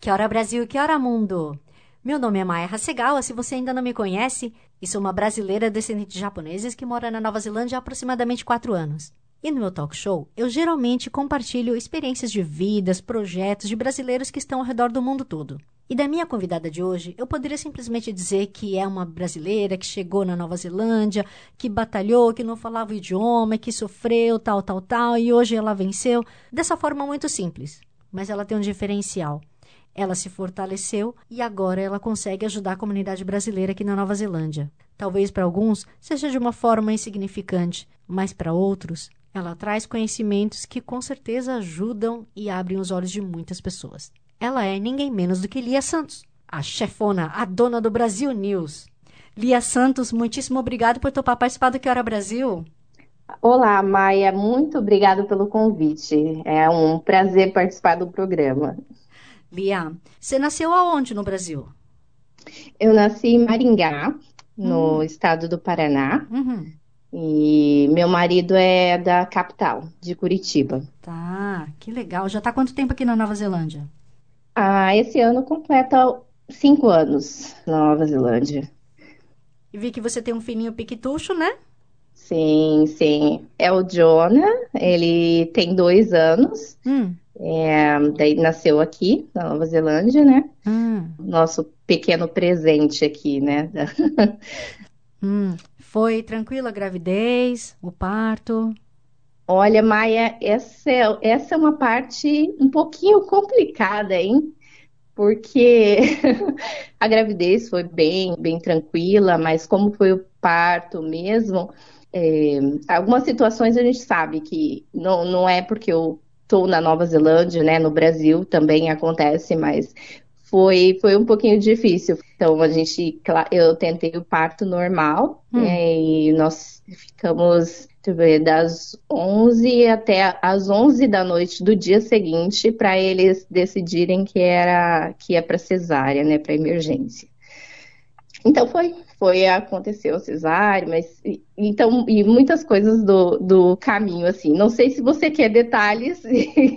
Que hora Brasil, que hora mundo! Meu nome é Maia Hasegawa, se você ainda não me conhece, e sou uma brasileira descendente de japoneses que mora na Nova Zelândia há aproximadamente quatro anos. E no meu talk show, eu geralmente compartilho experiências de vidas, projetos de brasileiros que estão ao redor do mundo todo. E da minha convidada de hoje, eu poderia simplesmente dizer que é uma brasileira que chegou na Nova Zelândia, que batalhou, que não falava o idioma, que sofreu, tal, tal, tal, e hoje ela venceu. Dessa forma muito simples. Mas ela tem um diferencial. Ela se fortaleceu e agora ela consegue ajudar a comunidade brasileira aqui na Nova Zelândia. Talvez para alguns seja de uma forma insignificante, mas para outros ela traz conhecimentos que com certeza ajudam e abrem os olhos de muitas pessoas. Ela é ninguém menos do que Lia Santos, a chefona, a dona do Brasil News. Lia Santos, muitíssimo obrigado por topar participar do Que Hora Brasil. Olá, Maia, muito obrigado pelo convite. É um prazer participar do programa. Lia, você nasceu aonde no Brasil? Eu nasci em Maringá, no uhum. estado do Paraná. Uhum. E meu marido é da capital, de Curitiba. Tá, que legal. Já tá quanto tempo aqui na Nova Zelândia? Ah, esse ano completa cinco anos na Nova Zelândia. E vi que você tem um filhinho piquitucho, né? Sim, sim. É o Jonah, ele tem dois anos. Hum. É, daí nasceu aqui, na Nova Zelândia, né? Hum. Nosso pequeno presente aqui, né? hum. Foi tranquila a gravidez, o parto? Olha, Maia, essa é, essa é uma parte um pouquinho complicada, hein? Porque a gravidez foi bem, bem tranquila, mas como foi o parto mesmo, é, algumas situações a gente sabe que não, não é porque eu estou na Nova Zelândia, né? No Brasil também acontece, mas foi, foi um pouquinho difícil. Então, a gente, eu tentei o parto normal, hum. né, e nós ficamos ver, das 11 até as 11 da noite do dia seguinte para eles decidirem que era que é para cesárea, né, para emergência. Então foi, foi aconteceu cesárea, mas então e muitas coisas do, do caminho assim. Não sei se você quer detalhes,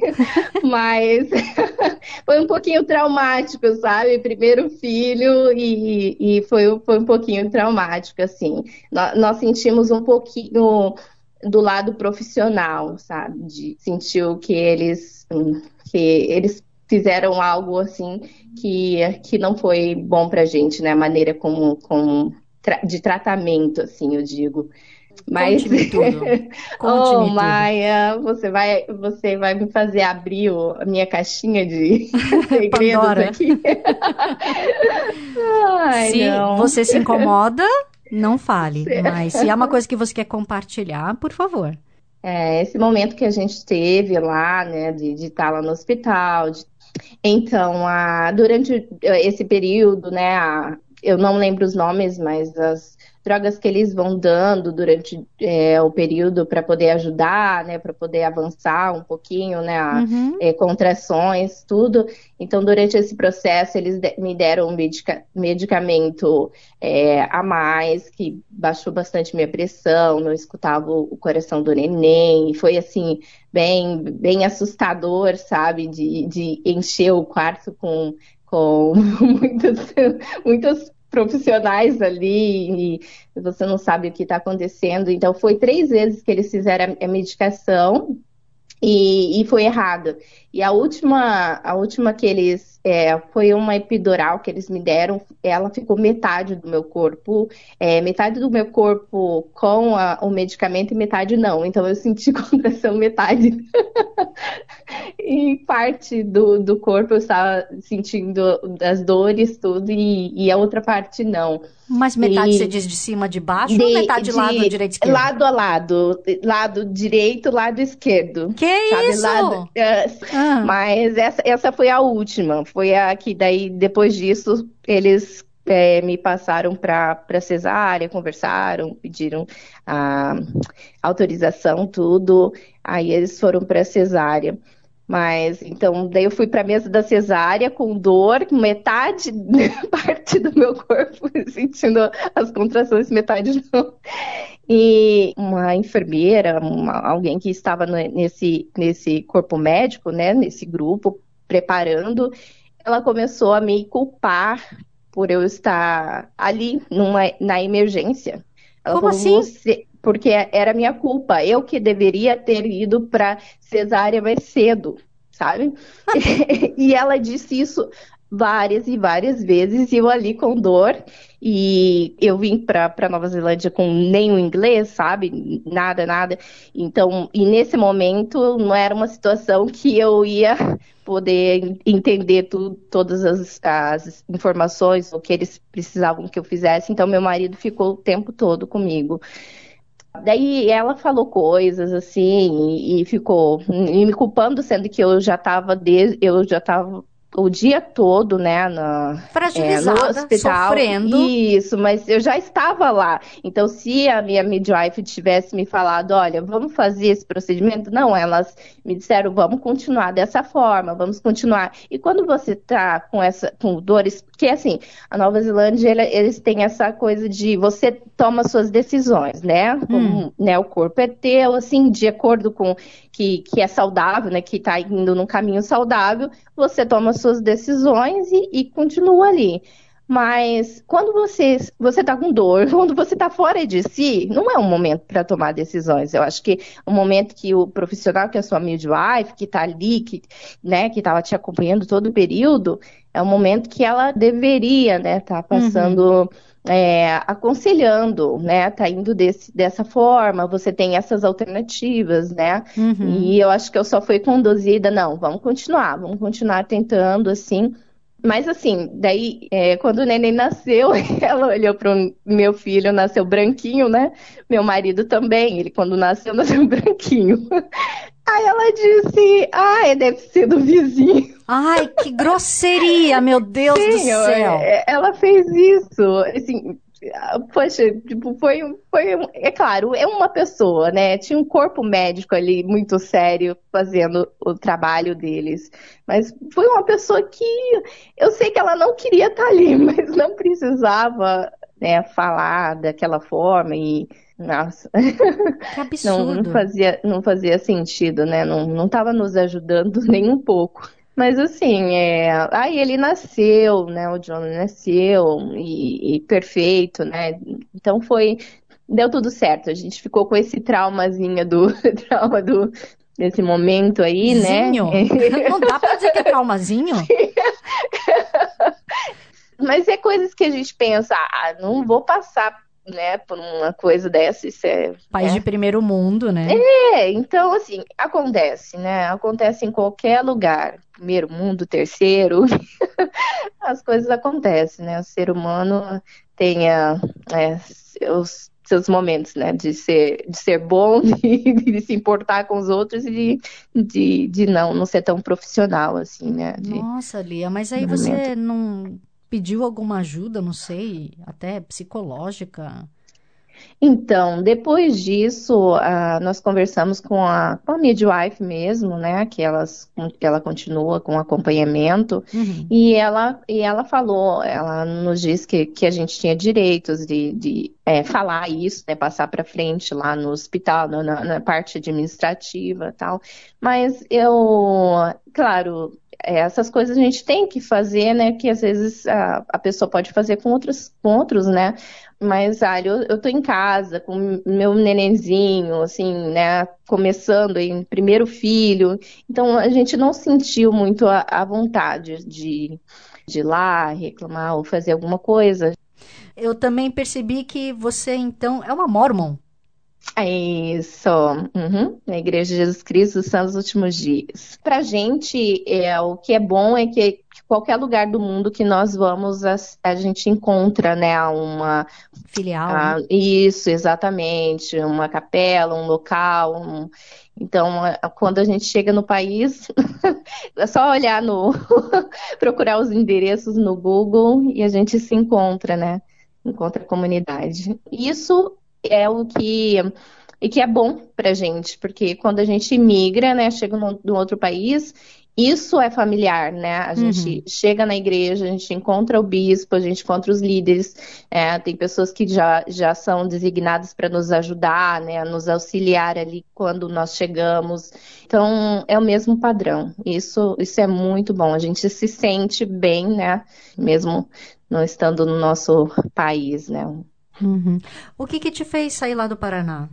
mas foi um pouquinho traumático, sabe? Primeiro filho e, e foi, foi um pouquinho traumático assim. Nós, nós sentimos um pouquinho do lado profissional, sabe? De sentir que eles que eles fizeram algo assim que, que não foi bom pra gente, né? A maneira como, como de tratamento, assim, eu digo. Mas Conte-me tudo. Conte oh, Maia, você vai, você vai me fazer abrir o, a minha caixinha de segredos aqui. Ai, se não. você se incomoda, não fale. Mas se é uma coisa que você quer compartilhar, por favor. É, esse momento que a gente teve lá, né, de, de estar lá no hospital, de então, a, durante esse período, né, a, eu não lembro os nomes, mas as drogas que eles vão dando durante é, o período para poder ajudar, né, para poder avançar um pouquinho, né, uhum. é, contrações, tudo. Então, durante esse processo, eles de, me deram um medica, medicamento é, a mais, que baixou bastante minha pressão, não escutava o, coração do neném, e foi assim, bem, bem assustador, sabe, de, de encher o quarto com com muitas, muitas profissionais ali e você não sabe o que está acontecendo. Então, foi três vezes que eles fizeram a medicação e, e foi errado. E a última, a última que eles é, foi uma epidural que eles me deram, ela ficou metade do meu corpo, é, metade do meu corpo com a, o medicamento e metade não. Então eu senti contração metade e parte do, do corpo eu estava sentindo as dores, tudo, e, e a outra parte não. Mas metade e... você diz de cima de baixo de, ou metade de lado, direito, esquerdo? Lado a lado. Lado direito, lado esquerdo. Que? Sabe, isso? Lá, ah. Mas essa, essa foi a última. Foi a que daí, depois disso, eles é, me passaram para cesárea, conversaram, pediram a autorização, tudo. Aí eles foram para cesárea. Mas então, daí eu fui para a mesa da cesárea com dor, metade parte do meu corpo sentindo as contrações, metade não. E uma enfermeira, uma, alguém que estava nesse, nesse corpo médico, né, nesse grupo, preparando, ela começou a me culpar por eu estar ali numa, na emergência. Ela Como falou, assim? porque era minha culpa, eu que deveria ter ido para cesárea mais cedo, sabe? e ela disse isso várias e várias vezes, e eu ali com dor, e eu vim para Nova Zelândia com nenhum inglês, sabe? Nada, nada. Então, e nesse momento não era uma situação que eu ia poder entender tudo, todas as, as informações, o que eles precisavam que eu fizesse. Então, meu marido ficou o tempo todo comigo. Daí ela falou coisas assim e, e ficou e me culpando, sendo que eu já estava eu já estava o dia todo, né, na, Fragilizada, é, no hospital. sofrendo. Isso, mas eu já estava lá. Então, se a minha midwife tivesse me falado, olha, vamos fazer esse procedimento, não, elas me disseram, vamos continuar dessa forma, vamos continuar. E quando você tá com essa, com dores, porque assim, a Nova Zelândia, eles têm essa coisa de você toma suas decisões, né? Como, hum. né, o corpo é teu, assim, de acordo com que, que é saudável, né, que está indo num caminho saudável, você toma suas decisões e, e continua ali. Mas quando você você está com dor, quando você está fora de si, não é um momento para tomar decisões. Eu acho que o momento que o profissional, que é a sua midwife, que está ali, que né, que estava te acompanhando todo o período, é um momento que ela deveria, né, estar tá passando uhum é, aconselhando, né? Tá indo desse, dessa forma, você tem essas alternativas, né? Uhum. E eu acho que eu só fui conduzida, não, vamos continuar, vamos continuar tentando, assim. Mas assim, daí, é, quando o neném nasceu, ela olhou para o meu filho, nasceu branquinho, né? Meu marido também, ele quando nasceu, nasceu branquinho. Aí ela disse, ah, deve ser do vizinho. Ai, que grosseria, meu Deus Sim, do céu. É, ela fez isso, assim, poxa, tipo, foi, foi, é claro, é uma pessoa, né? Tinha um corpo médico ali muito sério fazendo o trabalho deles. Mas foi uma pessoa que eu sei que ela não queria estar ali, mas não precisava né, falar daquela forma e nossa. Que absurdo. Não, não, fazia, não fazia sentido, né? Não estava nos ajudando nem um pouco. Mas assim, é... aí ele nasceu, né? O John nasceu e, e, perfeito, né? Então foi, deu tudo certo. A gente ficou com esse traumazinho do trauma do desse momento aí, né? Zinho? né? Não dá pra dizer que é traumazinho? Mas é coisas que a gente pensa, ah, não vou passar né, por uma coisa dessa, isso é... País né? de primeiro mundo, né? É, então, assim, acontece, né? Acontece em qualquer lugar. Primeiro mundo, terceiro, as coisas acontecem, né? O ser humano tem é, seus, seus momentos, né? De ser, de ser bom, de, de se importar com os outros e de, de, de, não, não ser tão profissional, assim, né? De, Nossa, Lia, mas aí você não pediu alguma ajuda, não sei, até psicológica? Então, depois disso, uh, nós conversamos com a, com a midwife mesmo, né? Que, elas, que ela continua com acompanhamento. Uhum. E, ela, e ela falou, ela nos disse que, que a gente tinha direitos de, de é, falar isso, né? Passar para frente lá no hospital, na, na parte administrativa e tal. Mas eu, claro, é, essas coisas a gente tem que fazer, né? Que às vezes a, a pessoa pode fazer com outros, com outros, né? Mas, ah, eu, eu tô em casa com meu nenenzinho, assim, né? Começando em primeiro filho. Então, a gente não sentiu muito a, a vontade de, de ir lá reclamar ou fazer alguma coisa. Eu também percebi que você, então, é uma mormon. É isso, uhum. a Igreja de Jesus Cristo são os últimos dias. Para a gente, é, o que é bom é que qualquer lugar do mundo que nós vamos, a, a gente encontra, né, uma filial. A, né? Isso, exatamente, uma capela, um local. Um, então, quando a gente chega no país, é só olhar no, procurar os endereços no Google e a gente se encontra, né? Encontra a comunidade. Isso é o que e que é bom pra gente, porque quando a gente migra, né, chega num, num outro país isso é familiar, né? A gente uhum. chega na igreja, a gente encontra o bispo, a gente encontra os líderes, é, tem pessoas que já, já são designadas para nos ajudar, né? Nos auxiliar ali quando nós chegamos. Então, é o mesmo padrão. Isso, isso é muito bom. A gente se sente bem, né? Mesmo não estando no nosso país, né? Uhum. O que, que te fez sair lá do Paraná?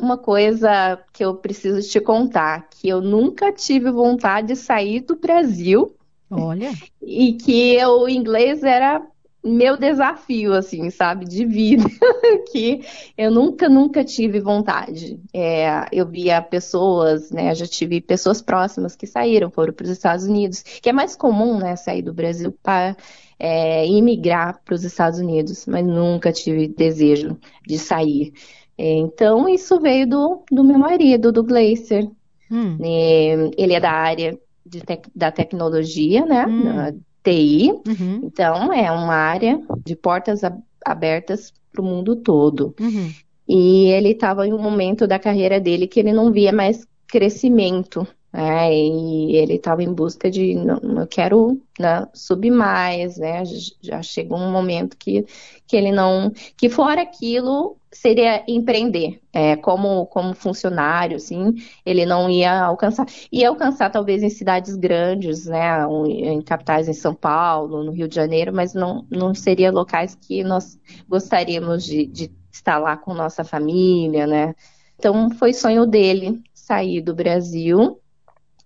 uma coisa que eu preciso te contar, que eu nunca tive vontade de sair do Brasil. Olha. E que o inglês era meu desafio, assim, sabe, de vida, que eu nunca, nunca tive vontade. É, eu via pessoas, né, já tive pessoas próximas que saíram, foram para os Estados Unidos, que é mais comum, né, sair do Brasil para é, imigrar para os Estados Unidos, mas nunca tive desejo de sair. É, então, isso veio do, do meu marido, do Glacier. Hum. É, ele é da área de da tecnologia, né? Hum. TI. Uhum. Então, é uma área de portas abertas para o mundo todo. Uhum. E ele estava em um momento da carreira dele que ele não via mais crescimento é, e ele estava em busca de, não, eu quero né, subir mais, né? Já chegou um momento que, que ele não, que fora aquilo seria empreender, é, como, como funcionário, assim, ele não ia alcançar, ia alcançar talvez em cidades grandes, né? Em capitais em São Paulo, no Rio de Janeiro, mas não, não seria locais que nós gostaríamos de, de estar lá com nossa família, né? Então foi sonho dele sair do Brasil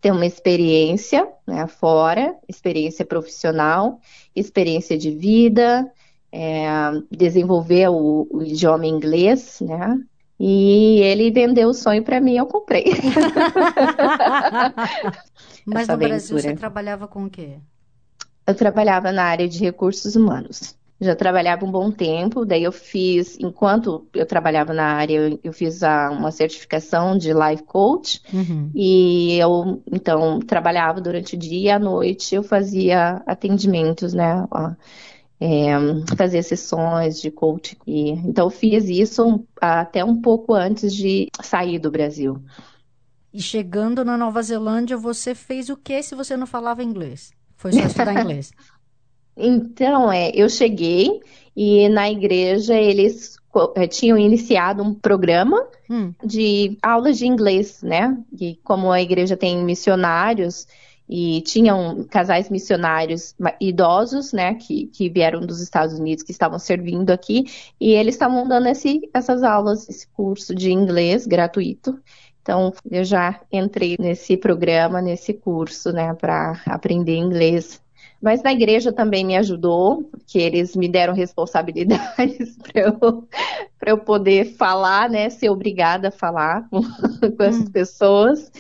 ter uma experiência né, fora, experiência profissional, experiência de vida, é, desenvolver o, o, idioma inglês, né? E ele vendeu o sonho para mim, eu comprei. Mas no Brasil você trabalhava com o quê? Eu trabalhava na área de recursos humanos já trabalhava um bom tempo, daí eu fiz, enquanto eu trabalhava na área, eu fiz a, uma certificação de life coach, uhum. e eu, então, trabalhava durante o dia e à noite, eu fazia atendimentos, né, ó, é, fazia sessões de coach, e, então fiz isso até um pouco antes de sair do Brasil. E chegando na Nova Zelândia, você fez o que se você não falava inglês? Foi só estudar inglês? Então, é, eu cheguei e na igreja eles é, tinham iniciado um programa hum. de aulas de inglês, né? E como a igreja tem missionários e tinham casais missionários idosos, né, que, que vieram dos Estados Unidos, que estavam servindo aqui, e eles estavam dando esse, essas aulas, esse curso de inglês gratuito. Então, eu já entrei nesse programa, nesse curso, né, para aprender inglês mas na igreja também me ajudou, porque eles me deram responsabilidades para eu, eu poder falar, né? Ser obrigada a falar com, com essas hum. pessoas.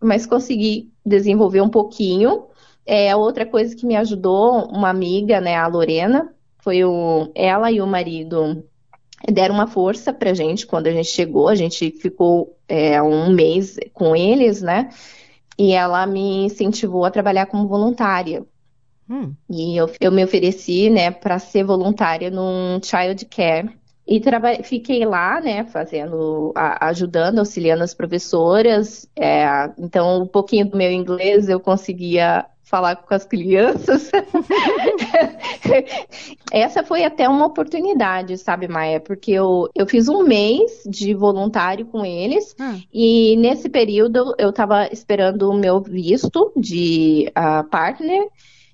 Mas consegui desenvolver um pouquinho. É, outra coisa que me ajudou, uma amiga, né, a Lorena, foi o, ela e o marido deram uma força pra gente quando a gente chegou. A gente ficou é, um mês com eles, né? E ela me incentivou a trabalhar como voluntária. Hum. E eu, eu me ofereci, né, para ser voluntária num child care. E fiquei lá, né, fazendo, a, ajudando, auxiliando as professoras. É, então, um pouquinho do meu inglês eu conseguia falar com as crianças. Essa foi até uma oportunidade, sabe, Maia? Porque eu, eu fiz um mês de voluntário com eles hum. e nesse período eu estava esperando o meu visto de uh, partner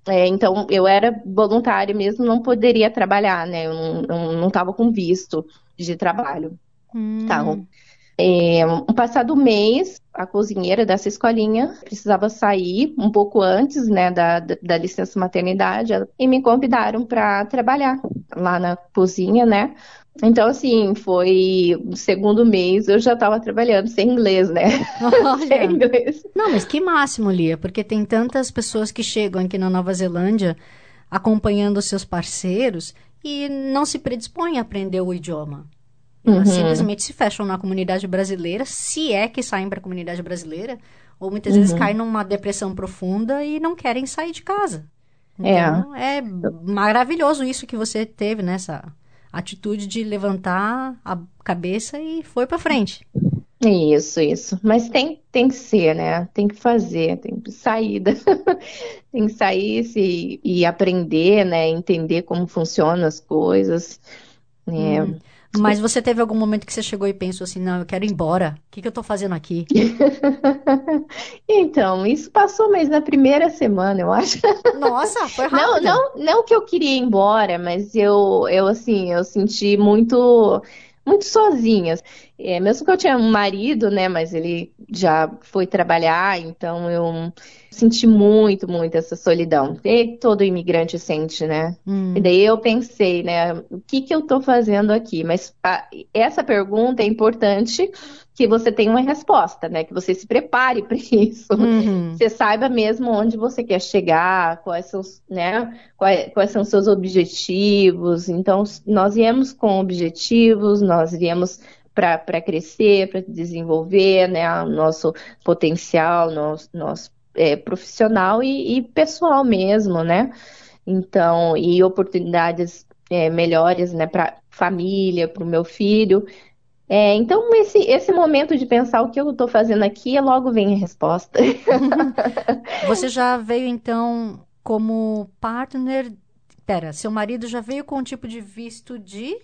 é, então, eu era voluntária mesmo, não poderia trabalhar, né? Eu não estava com visto de trabalho. Hum. Então, é, um passado mês, a cozinheira dessa escolinha precisava sair um pouco antes, né, da, da, da licença maternidade, e me convidaram para trabalhar lá na cozinha, né? Então, assim, foi o segundo mês eu já estava trabalhando sem inglês, né? Sem inglês. Não, mas que máximo, Lia, porque tem tantas pessoas que chegam aqui na Nova Zelândia acompanhando seus parceiros e não se predispõem a aprender o idioma. Uhum. Simplesmente se fecham na comunidade brasileira, se é que saem para a comunidade brasileira, ou muitas uhum. vezes caem numa depressão profunda e não querem sair de casa. É. Então, é. é maravilhoso isso que você teve nessa atitude de levantar a cabeça e foi para frente. Isso, isso. Mas tem, tem que ser, né? Tem que fazer, tem que sair, tem que sair se, e aprender, né? Entender como funcionam as coisas. É, hum. Mas você teve algum momento que você chegou e pensou assim, não, eu quero ir embora. O que, que eu tô fazendo aqui? então, isso passou, mas na primeira semana, eu acho. Nossa, foi rápido. Não, não, não que eu queria ir embora, mas eu, eu assim, eu senti muito muito sozinhas. É, mesmo que eu tinha um marido, né, mas ele já foi trabalhar, então eu senti muito, muito essa solidão. E todo imigrante sente, né? Hum. E daí eu pensei, né, o que que eu tô fazendo aqui? Mas a, essa pergunta é importante que você tenha uma resposta, né? Que você se prepare para isso. Uhum. Você saiba mesmo onde você quer chegar, quais são, né? Quais, quais são seus objetivos. Então, nós viemos com objetivos, nós viemos para crescer, para desenvolver, né? O nosso potencial, nosso, nosso é, profissional e, e, pessoal mesmo, né? Então, e oportunidades é, melhores, né? Para família, para o meu filho. É, então, esse, esse momento de pensar o que eu estou fazendo aqui, logo vem a resposta. Você já veio, então, como partner. Pera, seu marido já veio com um tipo de visto de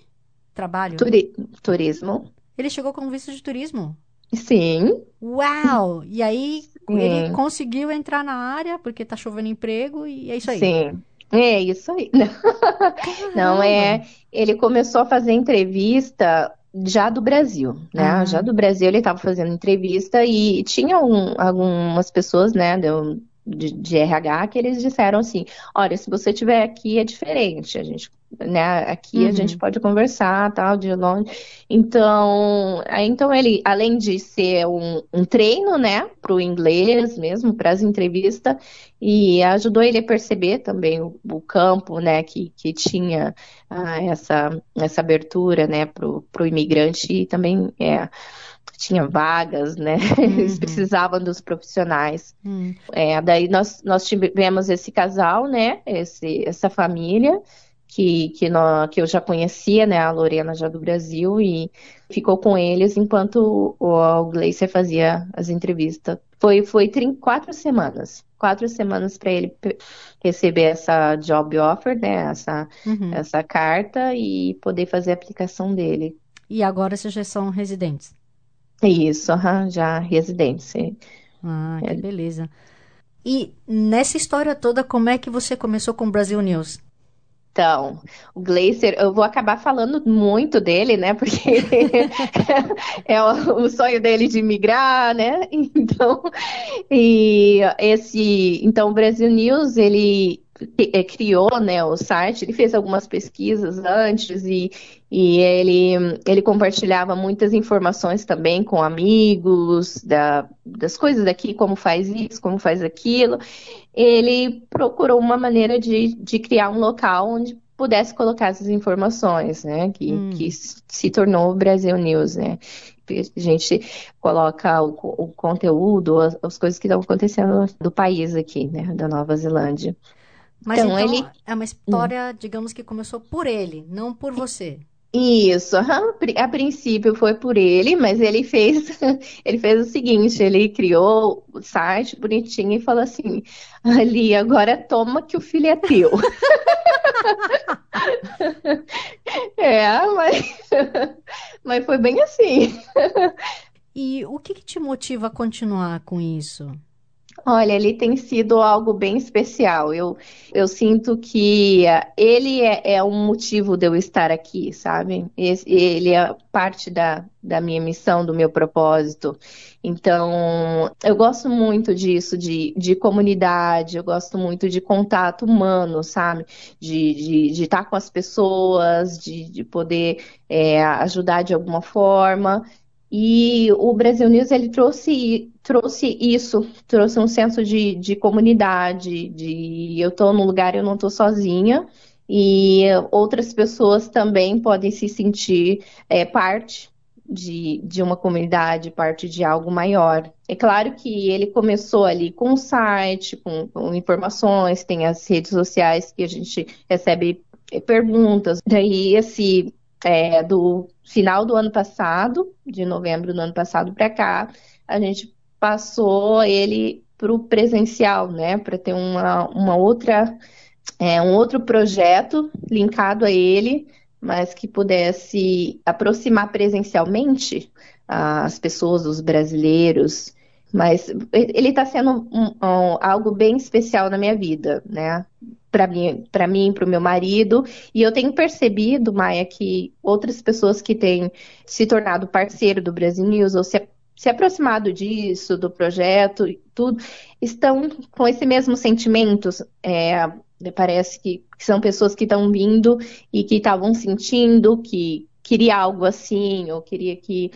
trabalho? Turi turismo. Ele chegou com visto de turismo? Sim. Uau! E aí Sim. ele conseguiu entrar na área porque tá chovendo emprego e é isso aí. Sim. É isso aí. Não, é. Ele começou a fazer entrevista já do Brasil, né? Ah. Já do Brasil ele estava fazendo entrevista e tinha um, algumas pessoas, né, de, de, RH que eles disseram assim, olha, se você estiver aqui é diferente, a gente né? Aqui uhum. a gente pode conversar, tal, de longe. Então, então ele, além de ser um, um treino, né, para o inglês mesmo, para as entrevistas, e ajudou ele a perceber também o, o campo, né, que, que tinha ah, essa, essa abertura, né, para o imigrante e também é, tinha vagas, né? Uhum. Eles precisavam dos profissionais. Uhum. É, daí nós, nós tivemos esse casal, né? Esse, essa família que, que, nós, que eu já conhecia, né, a Lorena já do Brasil, e ficou com eles enquanto o, o Gleiser fazia as entrevistas. Foi, foi quatro semanas, quatro semanas para ele receber essa job offer, né, essa, uhum. essa carta e poder fazer a aplicação dele. E agora vocês já são residentes? Isso, uhum, já residentes. Ah, que é. beleza. E nessa história toda, como é que você começou com o Brasil News? Então, o Glacier, eu vou acabar falando muito dele, né? Porque é o, sonho dele de migrar, né? Então, e esse, então o Brasil News, ele criou, né, o site, ele fez algumas pesquisas antes e, e ele, ele compartilhava muitas informações também com amigos da, das coisas daqui, como faz isso, como faz aquilo ele procurou uma maneira de, de criar um local onde pudesse colocar essas informações, né? Que, hum. que se tornou o Brasil News, né? A gente coloca o, o conteúdo, as, as, coisas que estão acontecendo do país aqui, né? Da Nova Zelândia. Mas então, então ele... é uma história, hum. digamos que começou por ele, não por você. Isso, a princípio foi por ele, mas ele fez, ele fez o seguinte, ele criou o site bonitinho e falou assim, ali, agora toma que o filho é teu. é, mas, mas foi bem assim. E o que, que te motiva a continuar com isso? Olha, ele tem sido algo bem especial. Eu, eu sinto que ele é, é um motivo de eu estar aqui, sabe? Ele é parte da, da minha missão, do meu propósito. Então, eu gosto muito disso, de, de comunidade, eu gosto muito de contato humano, sabe? De, de, de estar com as pessoas, de, de poder é, ajudar de alguma forma. E o Brasil News ele trouxe, trouxe isso, trouxe um senso de, de comunidade, de eu estou num lugar, eu não estou sozinha, e outras pessoas também podem se sentir é, parte de, de uma comunidade, parte de algo maior. É claro que ele começou ali com o site, com, com informações, tem as redes sociais que a gente recebe é, perguntas. Daí esse é, do final do ano passado, de novembro do ano passado para cá, a gente passou ele para o presencial, né? Para ter uma, uma outra, é, um outro projeto linkado a ele, mas que pudesse aproximar presencialmente as pessoas, os brasileiros. Mas ele está sendo um, um, algo bem especial na minha vida, né? Para mim, para mim, para o meu marido, e eu tenho percebido, Maia, que outras pessoas que têm se tornado parceiro do Brasil News ou se, se aproximado disso, do projeto, tudo, estão com esse mesmo sentimento. É, parece que, que são pessoas que estão vindo e que estavam sentindo que queria algo assim, ou queria que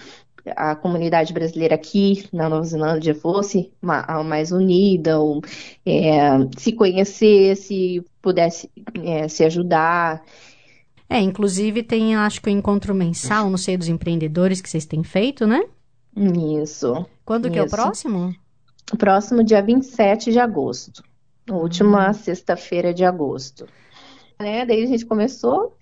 a comunidade brasileira aqui na Nova Zelândia fosse mais unida, ou é, se conhecesse, pudesse é, se ajudar. É, inclusive tem, acho que o encontro mensal, não sei, dos empreendedores que vocês têm feito, né? Isso. Quando isso. que é o próximo? O próximo dia 27 de agosto. Última hum. sexta-feira de agosto. Né? Daí a gente começou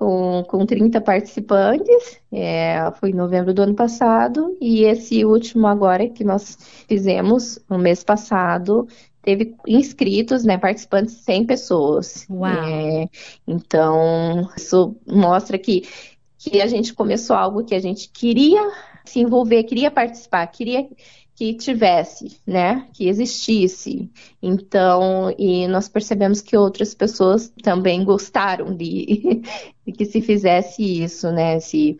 com, com 30 participantes, é, foi em novembro do ano passado, e esse último agora que nós fizemos no mês passado, teve inscritos, né, participantes 100 pessoas. É, então, isso mostra que, que a gente começou algo que a gente queria se envolver, queria participar, queria que tivesse, né, que existisse. Então, e nós percebemos que outras pessoas também gostaram de, de que se fizesse isso, né, esse,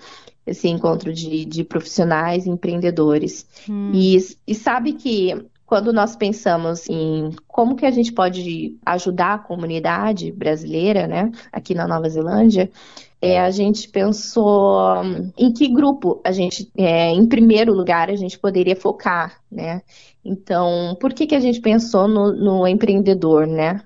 esse encontro de, de profissionais, empreendedores. Hum. E, e sabe que quando nós pensamos em como que a gente pode ajudar a comunidade brasileira, né, aqui na Nova Zelândia, é, a gente pensou hum, em que grupo a gente, é, em primeiro lugar, a gente poderia focar, né? Então, por que, que a gente pensou no, no empreendedor, né?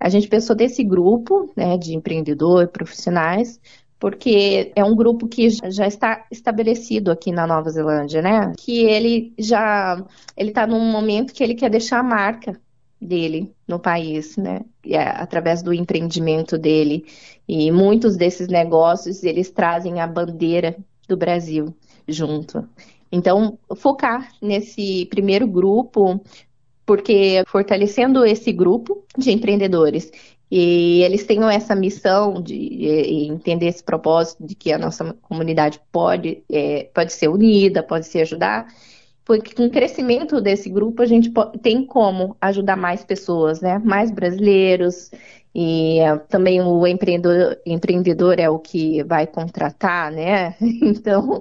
A gente pensou desse grupo, né, de empreendedor, profissionais, porque é um grupo que já está estabelecido aqui na Nova Zelândia, né? Que ele já ele está num momento que ele quer deixar a marca dele no país, né? É, através do empreendimento dele. E muitos desses negócios, eles trazem a bandeira do Brasil junto. Então, focar nesse primeiro grupo, porque fortalecendo esse grupo de empreendedores e eles tenham essa missão de, entender esse propósito de que a nossa comunidade pode, é, pode ser unida, pode se ajudar, porque com o crescimento desse grupo a gente tem como ajudar mais pessoas, né? Mais brasileiros e uh, também o empreendedor, empreendedor é o que vai contratar, né? Então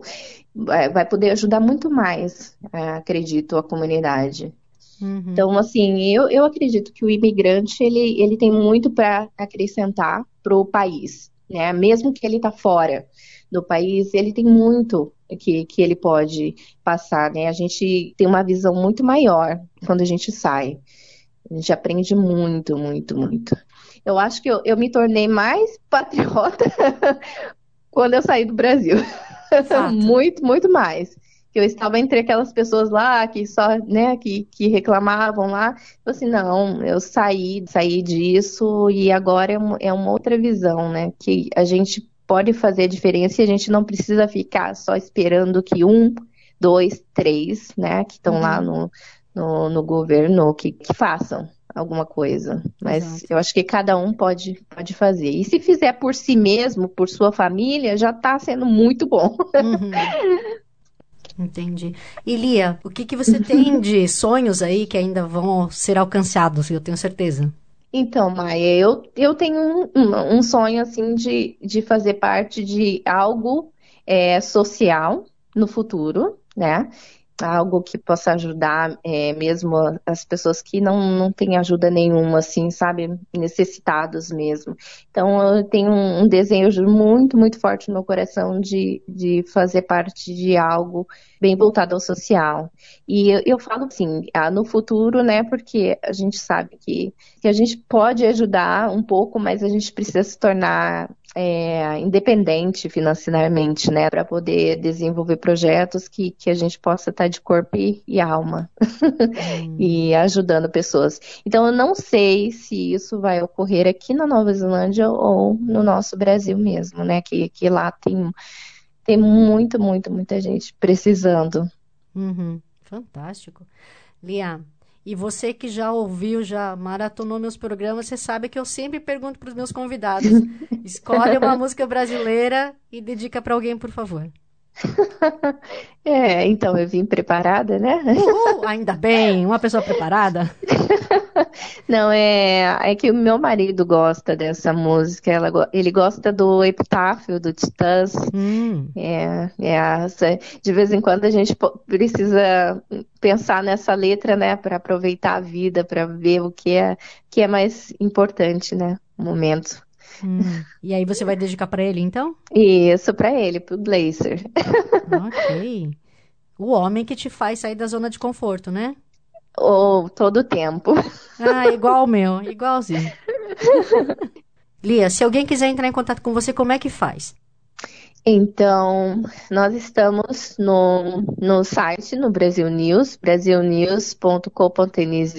vai poder ajudar muito mais, uh, acredito, a comunidade. Uhum. Então, assim, eu, eu acredito que o imigrante ele, ele tem muito para acrescentar para o país, né? Mesmo que ele está fora do país, ele tem muito que, que ele pode passar, né? A gente tem uma visão muito maior quando a gente sai. A gente aprende muito, muito, muito. Eu acho que eu, eu me tornei mais patriota quando eu saí do Brasil. muito, muito mais. Que eu estava entre aquelas pessoas lá que só, né, que, que reclamavam lá. Eu assim, não, eu saí, saí disso e agora é uma, é uma outra visão, né? Que a gente pode fazer a diferença e a gente não precisa ficar só esperando que um, dois, três, né, que estão uhum. lá no, no, no governo, que, que, façam alguma coisa. Mas Exato. eu acho que cada um pode, pode fazer. E se fizer por si mesmo, por sua família, já está sendo muito bom. Uhum. Entendi. E Lia, o que, que você tem de sonhos aí que ainda vão ser alcançados, eu tenho certeza? Então, Maia, eu, eu tenho um, um, um sonho assim de, de fazer parte de algo é, social no futuro, né? Algo que possa ajudar é, mesmo as pessoas que não, não têm ajuda nenhuma, assim, sabe? Necessitados mesmo. Então, eu tenho um, um desejo muito, muito forte no meu coração de, de fazer parte de algo bem voltado ao social. E eu, eu falo assim, ah, no futuro, né, porque a gente sabe que, que a gente pode ajudar um pouco, mas a gente precisa se tornar é, independente financeiramente, né, para poder desenvolver projetos que, que a gente possa estar de corpo e, e alma hum. e ajudando pessoas. Então, eu não sei se isso vai ocorrer aqui na Nova Zelândia ou no nosso Brasil mesmo, né, que, que lá tem, tem muito, muito, muita gente precisando. Uhum. Fantástico. Lia, e você que já ouviu, já maratonou meus programas, você sabe que eu sempre pergunto para os meus convidados: escolhe uma música brasileira e dedica para alguém, por favor. É, então eu vim preparada, né? Uhul, ainda bem, uma pessoa preparada. Não, é, é que o meu marido gosta dessa música, ela, ele gosta do Epitáfio, do Titãs. Hum. É, é, de vez em quando a gente precisa pensar nessa letra, né, para aproveitar a vida, para ver o que é, que é mais importante, né, no momento. Hum. E aí você vai dedicar para ele, então? Isso, para ele, pro Blazer. Ok. O homem que te faz sair da zona de conforto, né? Ou oh, todo o tempo. Ah, igual o meu, igualzinho. Lia, se alguém quiser entrar em contato com você, como é que faz? Então, nós estamos no, no site, no Brasil News, brasilnews.com.nz.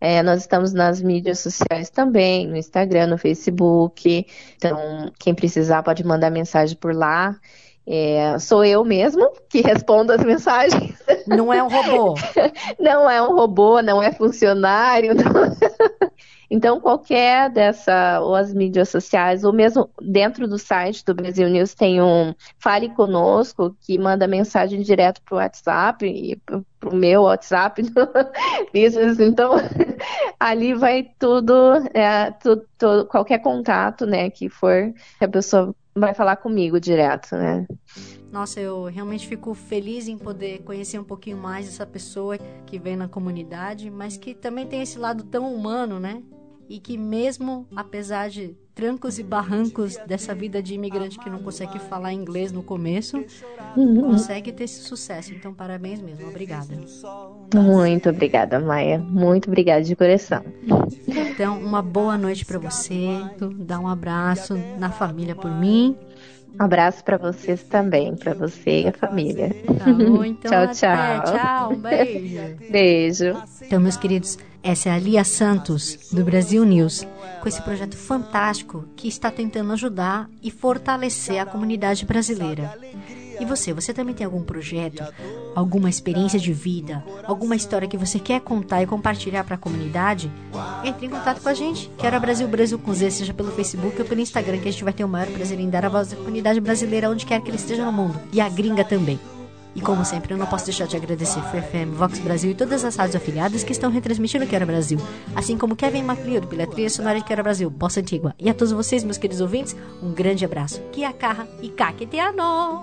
É, nós estamos nas mídias sociais também, no Instagram, no Facebook. Então, quem precisar pode mandar mensagem por lá. É, sou eu mesmo que respondo as mensagens. Não é um robô. não é um robô, não é funcionário. Não... Então, qualquer dessa, ou as mídias sociais, ou mesmo dentro do site do Brasil News, tem um Fale Conosco, que manda mensagem direto para o WhatsApp, e para o meu WhatsApp, business. Então, ali vai tudo, é, tudo, qualquer contato, né, que for, que a pessoa vai falar comigo direto, né. Nossa, eu realmente fico feliz em poder conhecer um pouquinho mais essa pessoa que vem na comunidade, mas que também tem esse lado tão humano, né? e que mesmo apesar de trancos e barrancos dessa vida de imigrante que não consegue falar inglês no começo, consegue ter esse sucesso. Então, parabéns mesmo. Obrigada. Muito obrigada, Maia. Muito obrigada de coração. Então, uma boa noite para você. Dá um abraço na família por mim. Um abraço para vocês também, para você e a família. Tá bom, então tchau, tchau. Tchau, um beijo. beijo. Então, meus queridos, essa é a Lia Santos, do Brasil News, com esse projeto fantástico que está tentando ajudar e fortalecer a comunidade brasileira. E você, você também tem algum projeto, alguma experiência de vida, alguma história que você quer contar e compartilhar para a comunidade? Entre em contato com a gente. Quero a Brasil Brasil com Z, seja pelo Facebook ou pelo Instagram, que a gente vai ter o maior prazer em dar a voz da comunidade brasileira onde quer que ele esteja no mundo. E a gringa também. E como sempre, eu não posso deixar de agradecer Free FM, Vox Brasil e todas as rádios afiliadas que estão retransmitindo Quero Brasil, assim como Kevin MacLeod pela trilha sonora de Quero Brasil, Bossa Antigua. E a todos vocês, meus queridos ouvintes, um grande abraço. Kia carra e kaketiano!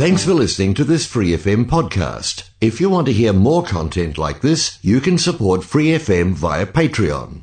Thanks for listening to this Free FM podcast. If you want to hear more content like this, you can support Free FM via Patreon.